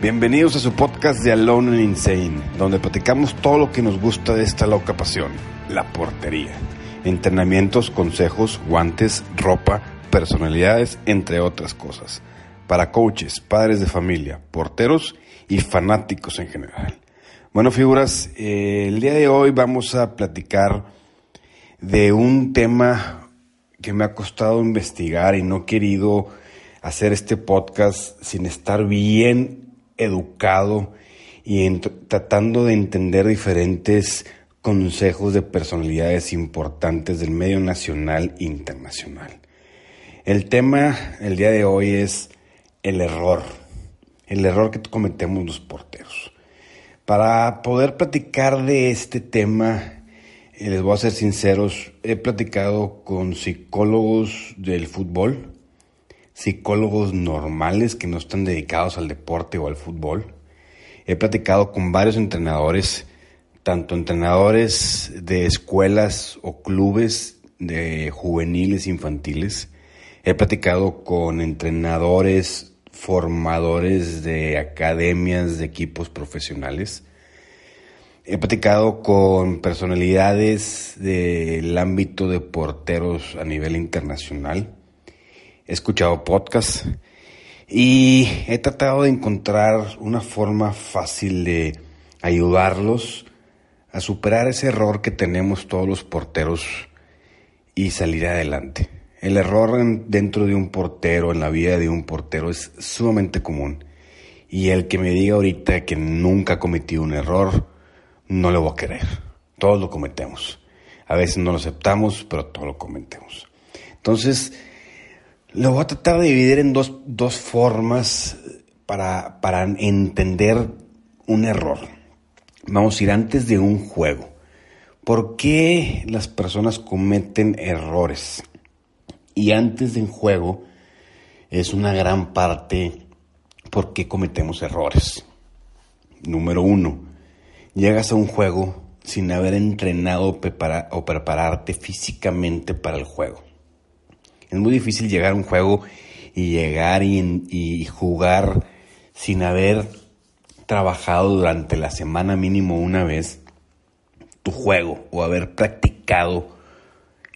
Bienvenidos a su podcast de Alone and Insane, donde platicamos todo lo que nos gusta de esta loca pasión, la portería. Entrenamientos, consejos, guantes, ropa, personalidades, entre otras cosas. Para coaches, padres de familia, porteros y fanáticos en general. Bueno, figuras, eh, el día de hoy vamos a platicar de un tema que me ha costado investigar y no he querido hacer este podcast sin estar bien educado y tratando de entender diferentes consejos de personalidades importantes del medio nacional e internacional. El tema el día de hoy es el error, el error que cometemos los porteros. Para poder platicar de este tema, eh, les voy a ser sinceros, he platicado con psicólogos del fútbol, psicólogos normales que no están dedicados al deporte o al fútbol. He platicado con varios entrenadores, tanto entrenadores de escuelas o clubes de juveniles infantiles. He platicado con entrenadores, formadores de academias, de equipos profesionales. He platicado con personalidades del ámbito de porteros a nivel internacional he escuchado podcasts y he tratado de encontrar una forma fácil de ayudarlos a superar ese error que tenemos todos los porteros y salir adelante. El error dentro de un portero, en la vida de un portero, es sumamente común. Y el que me diga ahorita que nunca ha cometido un error, no lo voy a querer. Todos lo cometemos. A veces no lo aceptamos, pero todos lo cometemos. Entonces, lo voy a tratar de dividir en dos, dos formas para, para entender un error. Vamos a ir antes de un juego. ¿Por qué las personas cometen errores? Y antes de un juego es una gran parte por qué cometemos errores. Número uno, llegas a un juego sin haber entrenado o prepararte físicamente para el juego. Es muy difícil llegar a un juego y llegar y, jugar sin haber trabajado durante la semana mínimo una vez tu juego o haber practicado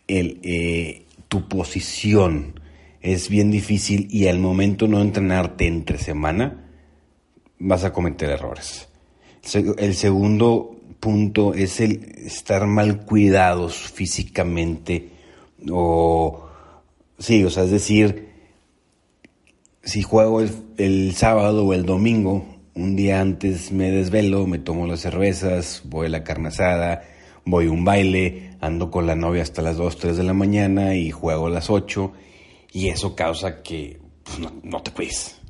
eh, tu posición. Es bien difícil y al momento no entrenarte entre semana vas a cometer errores. El segundo punto es el estar mal cuidados físicamente o Sí, o sea, es decir, si juego el, sábado o el domingo, un día antes me desvelo, me tomo las cervezas, voy a la carne asada, voy a un baile, ando con la novia hasta las 2, 3 de la mañana y juego a las 8 y eso causa que pues, no, te cuides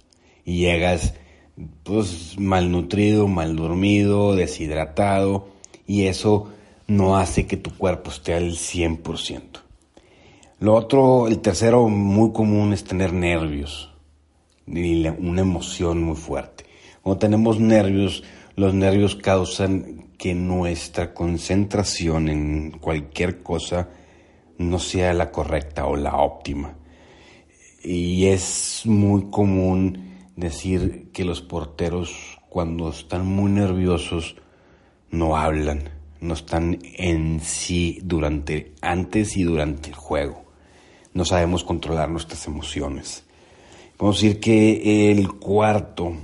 y llegas pues malnutrido, mal dormido, deshidratado y eso no hace que tu cuerpo esté al 100%. Lo otro, el tercero muy común es tener nervios y una emoción muy fuerte. Cuando tenemos nervios, los nervios causan que nuestra concentración en cualquier cosa no sea la correcta o la óptima. Y es muy común decir que los porteros cuando están muy nerviosos no hablan, no están en sí durante antes y durante el juego no sabemos controlar nuestras emociones. Podemos decir que el cuarto,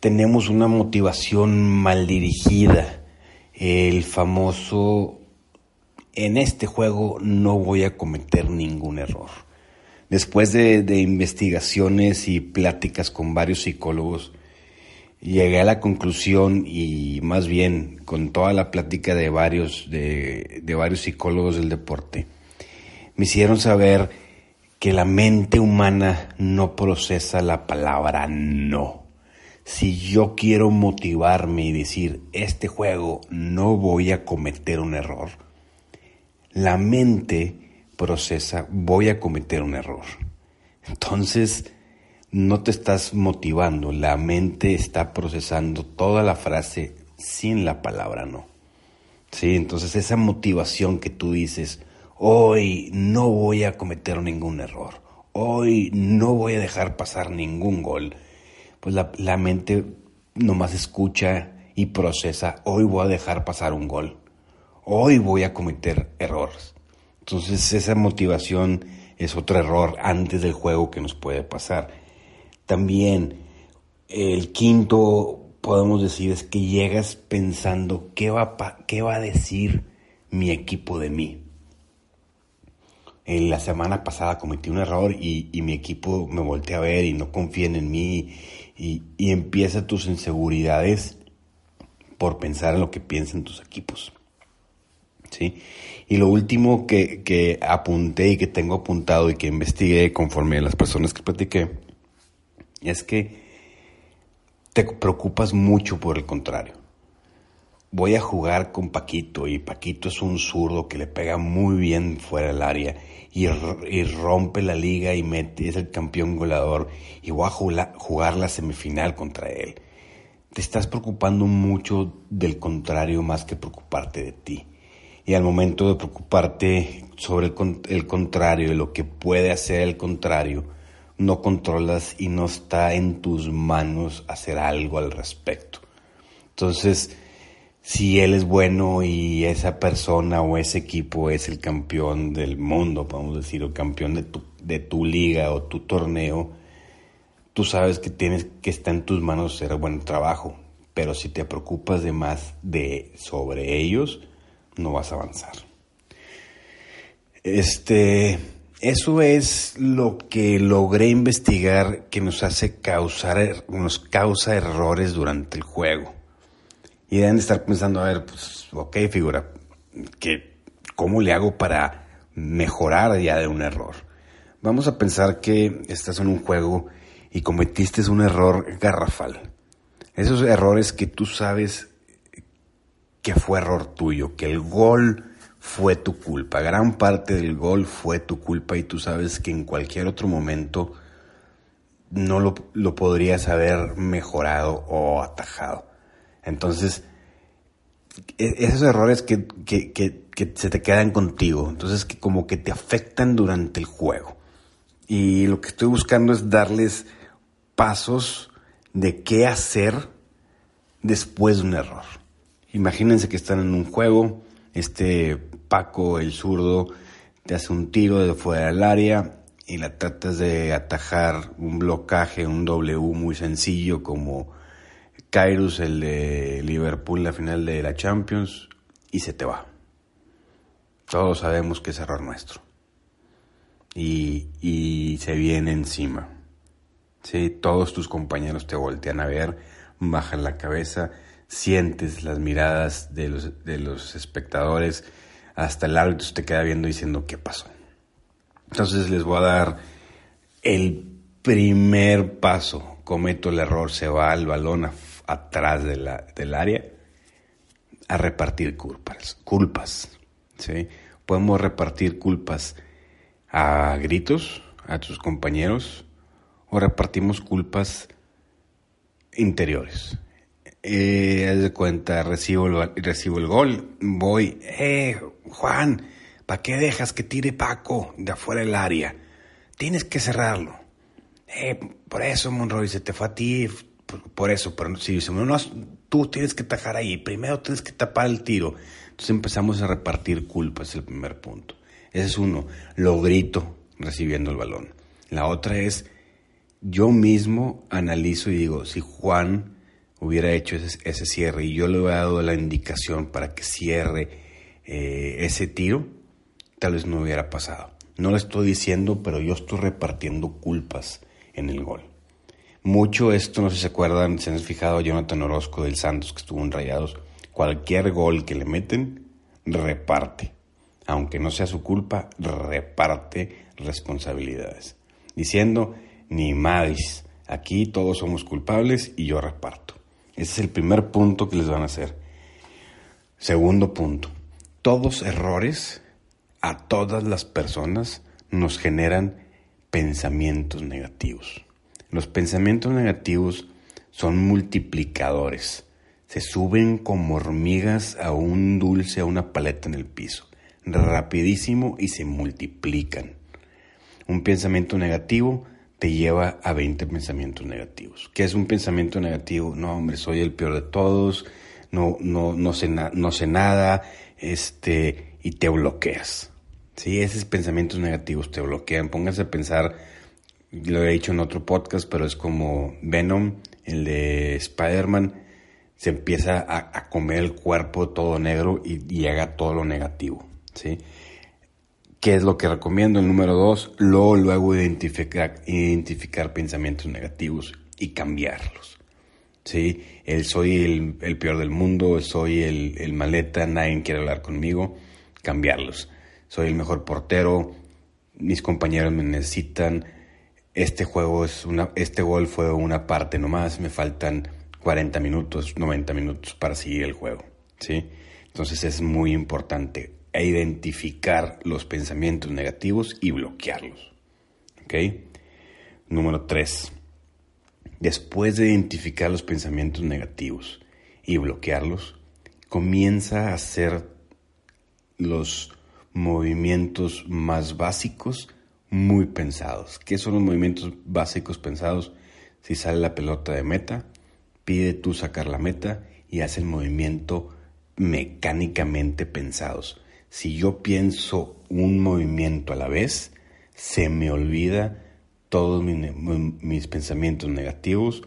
tenemos una motivación mal dirigida, el famoso, en este juego no voy a cometer ningún error. Después de, investigaciones y pláticas con varios psicólogos, llegué a la conclusión y más bien con toda la plática de varios, de, de varios psicólogos del deporte, me hicieron saber que la mente humana no procesa la palabra no. Si yo quiero motivarme y decir, este juego no voy a cometer un error, la mente procesa, voy a cometer un error. Entonces, no te estás motivando, la mente está procesando toda la frase sin la palabra no. Sí, entonces esa motivación que tú dices, hoy no voy a cometer ningún error, hoy no voy a dejar pasar ningún gol, pues la, la mente nomás escucha y procesa, hoy voy a dejar pasar un gol, hoy voy a cometer errores. Entonces esa motivación es otro error antes del juego que nos puede pasar. También el quinto, podemos decir, es que llegas pensando qué va, qué va a decir mi equipo de mí. En la semana pasada cometí un error y, mi equipo me voltea a ver y no confían en mí y, y empieza tus inseguridades por pensar en lo que piensan tus equipos. ¿Sí? Y lo último que, que, apunté y que tengo apuntado y que investigué conforme a las personas que platiqué es que te preocupas mucho por el contrario. Voy a jugar con Paquito y Paquito es un zurdo que le pega muy bien fuera del área y, y rompe la liga y mete, es el campeón goleador y voy a jugar, la semifinal contra él. Te estás preocupando mucho del contrario más que preocuparte de ti y al momento de preocuparte sobre el, contrario, de lo que puede hacer el contrario, no controlas y no está en tus manos hacer algo al respecto. Entonces, si él es bueno y esa persona o ese equipo es el campeón del mundo, podemos decir, o campeón de tu, de tu liga o tu torneo, tú sabes que tienes que estar en tus manos hacer buen trabajo. Pero si te preocupas de más de sobre ellos, no vas a avanzar. Este, eso es lo que logré investigar que nos hace causar, nos causa errores durante el juego. Y deben de estar pensando, a ver, pues, ok, figura, que, ¿cómo le hago para mejorar ya de un error? Vamos a pensar que estás en un juego y cometiste un error garrafal. Esos errores que tú sabes que fue error tuyo, que el gol fue tu culpa. Gran parte del gol fue tu culpa y tú sabes que en cualquier otro momento no lo, lo podrías haber mejorado o atajado. Entonces, e, esos errores que, que, que, se te quedan contigo, entonces que como que te afectan durante el juego. Y lo que estoy buscando es darles pasos de qué hacer después de un error. Imagínense que están en un juego, este Paco, el zurdo, te hace un tiro de fuera del área y la tratas de atajar un blocaje, un W muy sencillo como Kairos, el de Liverpool, la final de la Champions, y se te va. Todos sabemos que es error nuestro. Y, y se viene encima. ¿Sí? Todos tus compañeros te voltean a ver, bajan la cabeza sientes las miradas de los, de los espectadores, hasta el árbitro te queda viendo diciendo qué pasó. Entonces les voy a dar el primer paso. Cometo el error, se va el balón atrás del área a repartir culpas. culpas ¿sí? Podemos repartir culpas a gritos a tus compañeros o repartimos culpas interiores eh, de cuenta, recibo el, recibo el gol, voy, eh, Juan, ¿para qué dejas que tire Paco de afuera del área? Tienes que cerrarlo. Eh, por eso, Monroy, se te fue a ti, por, eso, pero si no, tú tienes que tajar ahí, primero tienes que tapar el tiro. Entonces empezamos a repartir culpas, el primer punto. Ese es uno, lo grito recibiendo el balón. La otra es, yo mismo analizo y digo, si Juan hubiera hecho ese, cierre y yo le hubiera dado la indicación para que cierre eh, ese tiro, tal vez no hubiera pasado. No lo estoy diciendo, pero yo estoy repartiendo culpas en el gol. Mucho esto, no sé si se acuerdan, se han fijado Jonathan Orozco del Santos que estuvo en Rayados. Cualquier gol que le meten, reparte. Aunque no sea su culpa, reparte responsabilidades. Diciendo, ni más, aquí todos somos culpables y yo reparto. Ese es el primer punto que les van a hacer. Segundo punto, todos errores a todas las personas nos generan pensamientos negativos. Los pensamientos negativos son multiplicadores. Se suben como hormigas a un dulce, a una paleta en el piso. Rapidísimo y se multiplican. Un pensamiento negativo te lleva a 20 pensamientos negativos. ¿Qué es un pensamiento negativo? No, hombre, soy el peor de todos, no, no, no, sé, no sé nada, este, y te bloqueas. Sí, esos pensamientos negativos te bloquean. Pónganse a pensar, lo he dicho en otro podcast, pero es como Venom, el de Spider-Man, se empieza a, comer el cuerpo todo negro y, y haga todo lo negativo. ¿sí? ¿Qué es lo que recomiendo? El número dos, luego, luego identificar, identificar pensamientos negativos y cambiarlos. ¿sí? El soy el, peor del mundo, soy el, el maleta, nadie quiere hablar conmigo, cambiarlos soy el mejor portero, mis compañeros me necesitan, este juego es una, este gol fue una parte nomás, me faltan 40 minutos, 90 minutos para seguir el juego, ¿sí? Entonces es muy importante identificar los pensamientos negativos y bloquearlos, ¿ok? Número 3. Después de identificar los pensamientos negativos y bloquearlos, comienza a hacer los movimientos más básicos muy pensados. ¿Qué son los movimientos básicos pensados? Si sale la pelota de meta, pide tú sacar la meta y haz el movimiento mecánicamente pensados. Si yo pienso un movimiento a la vez, se me olvida todos mis, pensamientos negativos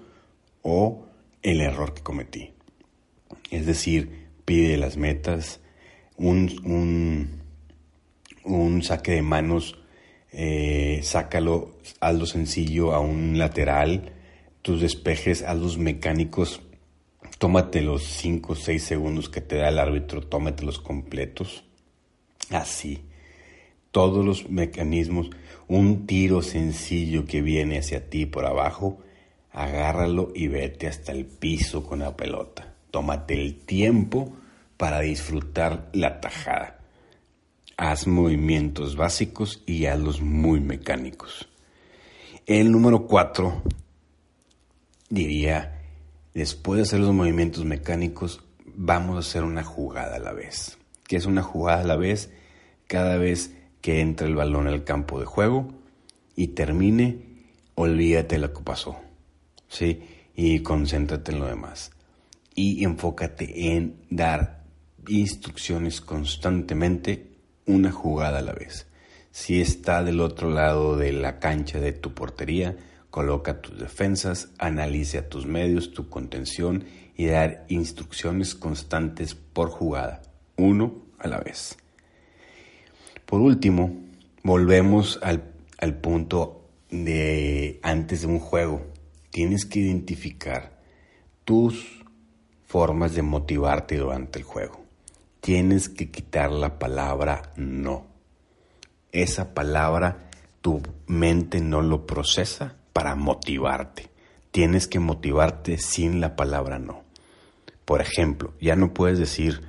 o el error que cometí. Es decir, pide las metas, un un saque de manos, eh, sácalo, hazlo sencillo a un lateral, tus despejes, hazlos mecánicos, tómate los 5 o 6 segundos que te da el árbitro, tómatelos completos, así. Todos los mecanismos, un tiro sencillo que viene hacia ti por abajo, agárralo y vete hasta el piso con la pelota. Tómate el tiempo para disfrutar la tajada haz movimientos básicos y hazlos muy mecánicos. El número cuatro diría, después de hacer los movimientos mecánicos, vamos a hacer una jugada a la vez. ¿Qué es una jugada a la vez? Cada vez que entra el balón al campo de juego y termine, olvídate lo que pasó. ¿Sí? Y concéntrate en lo demás. Y enfócate en dar instrucciones constantemente una jugada a la vez. Si está del otro lado de la cancha de tu portería, coloca tus defensas, analice a tus medios, tu contención y dar instrucciones constantes por jugada, uno a la vez. Por último, volvemos al, al punto de antes de un juego. Tienes que identificar tus formas de motivarte durante el juego tienes que quitar la palabra no. Esa palabra tu mente no lo procesa para motivarte. Tienes que motivarte sin la palabra no. Por ejemplo, ya no puedes decir,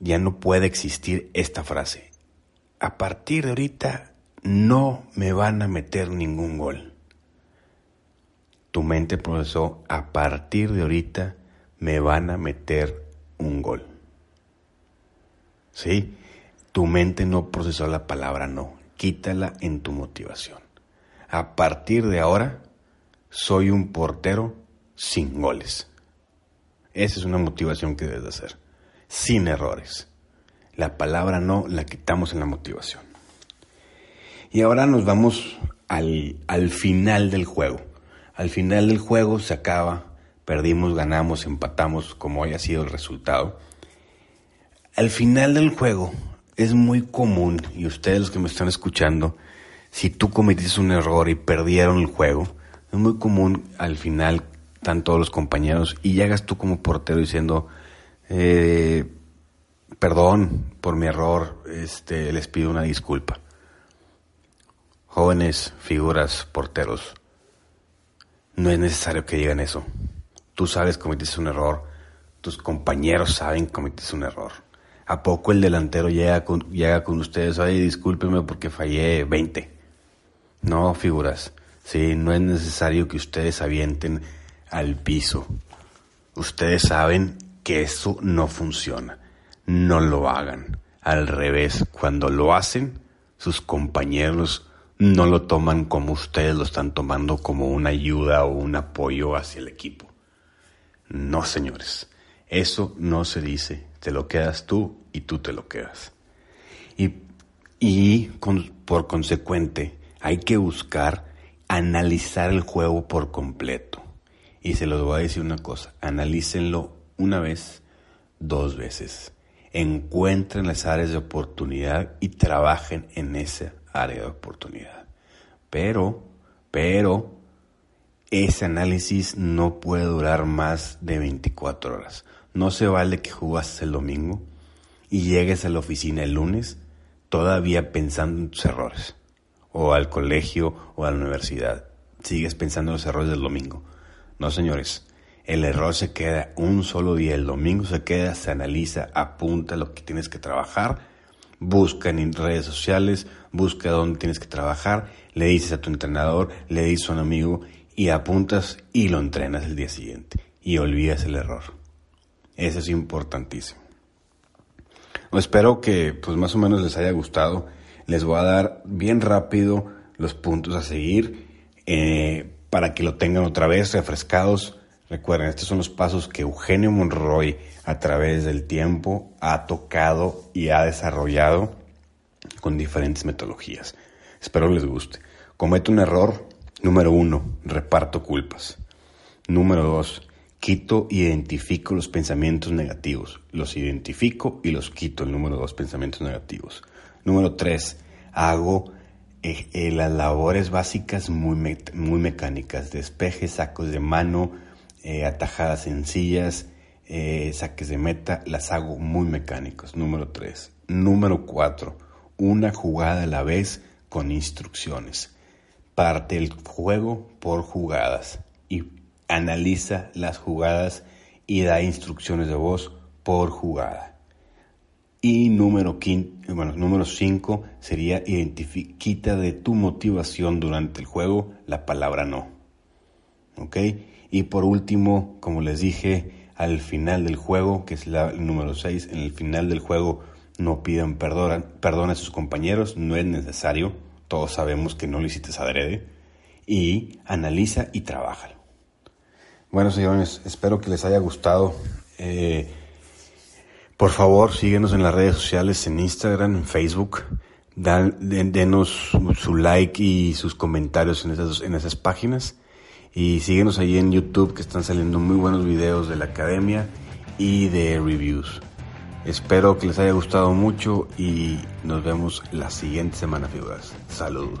ya no puede existir esta frase. A partir de ahorita no me van a meter ningún gol. Tu mente procesó, a partir de ahorita me van a meter un gol. ¿Sí? Tu mente no procesó la palabra no. Quítala en tu motivación. A partir de ahora, soy un portero sin goles. Esa es una motivación que debes hacer. Sin errores. La palabra no la quitamos en la motivación. Y ahora nos vamos al, al final del juego. Al final del juego se acaba, perdimos, ganamos, empatamos, como haya sido el resultado al final del juego es muy común, y ustedes los que me están escuchando, si tú cometiste un error y perdieron el juego, Es muy común al final, están todos los compañeros y llegas tú como portero diciendo, eh, perdón por mi error, este, les pido una disculpa. Jóvenes, figuras, porteros, no es necesario que digan eso. Tú sabes que cometiste un error, tus compañeros saben que cometiste un error. ¿A poco el delantero llega con, llega con ustedes? Ay, discúlpeme porque fallé 20. No, figuras. Sí, no es necesario que ustedes avienten al piso. Ustedes saben que eso no funciona. No lo hagan. Al revés, cuando lo hacen, sus compañeros no lo toman como ustedes lo están tomando como una ayuda o un apoyo hacia el equipo. No, señores, eso no se dice. Te lo quedas tú y tú te lo quedas. Y, y por consecuente, hay que buscar analizar el juego por completo. Y se los voy a decir una cosa, analícenlo una vez, dos veces. Encuentren las áreas de oportunidad y trabajen en esa área de oportunidad. Pero, pero, ese análisis no puede durar más de 24 horas. No se vale que jugaste el domingo y llegues a la oficina el lunes todavía pensando en tus errores. O al colegio o a la universidad. Sigues pensando en los errores del domingo. No, señores. El error se queda un solo día. El domingo se queda, se analiza, apunta lo que tienes que trabajar busca en redes sociales, busca dónde tienes que trabajar, le dices a tu entrenador, le dices a un amigo y apuntas y lo entrenas el día siguiente y olvidas el error. Eso es importantísimo. Espero que pues más o menos les haya gustado. Les voy a dar bien rápido los puntos a seguir eh, para que lo tengan otra vez refrescados. Recuerden, estos son los pasos que Eugenio Monroy a través del tiempo ha tocado y ha desarrollado con diferentes metodologías. Espero les guste. Cometo un error. Número uno, reparto culpas. Número dos, quito y identifico los pensamientos negativos. Los identifico y los quito. El número dos, pensamientos negativos. Número tres, hago eh, eh, las labores básicas muy, muy mecánicas. Despejes, sacos de mano, eh, atajadas sencillas, saques de meta, las hago muy mecánicos. Número 3. Número 4. Una jugada a la vez con instrucciones. Parte el juego por jugadas y analiza las jugadas y da instrucciones de voz por jugada. Y número 5 bueno, número cinco sería quita de tu motivación durante el juego la palabra no. ¿Ok? Y por último, como les dije, al final del juego, que es la, el número 6, en el final del juego no pidan perdón, perdón a sus compañeros, no es necesario, todos sabemos que no lo hiciste adrede, y analiza y trabaja. Bueno, señores, espero que les haya gustado. Eh, por favor, síguenos en las redes sociales, en Instagram, en Facebook. Dan, denos su like y sus comentarios en esas, en esas páginas. Y síguenos ahí en YouTube que están saliendo muy buenos videos de la academia y de reviews. Espero que les haya gustado mucho y nos vemos la siguiente semana, figuras. Saludos.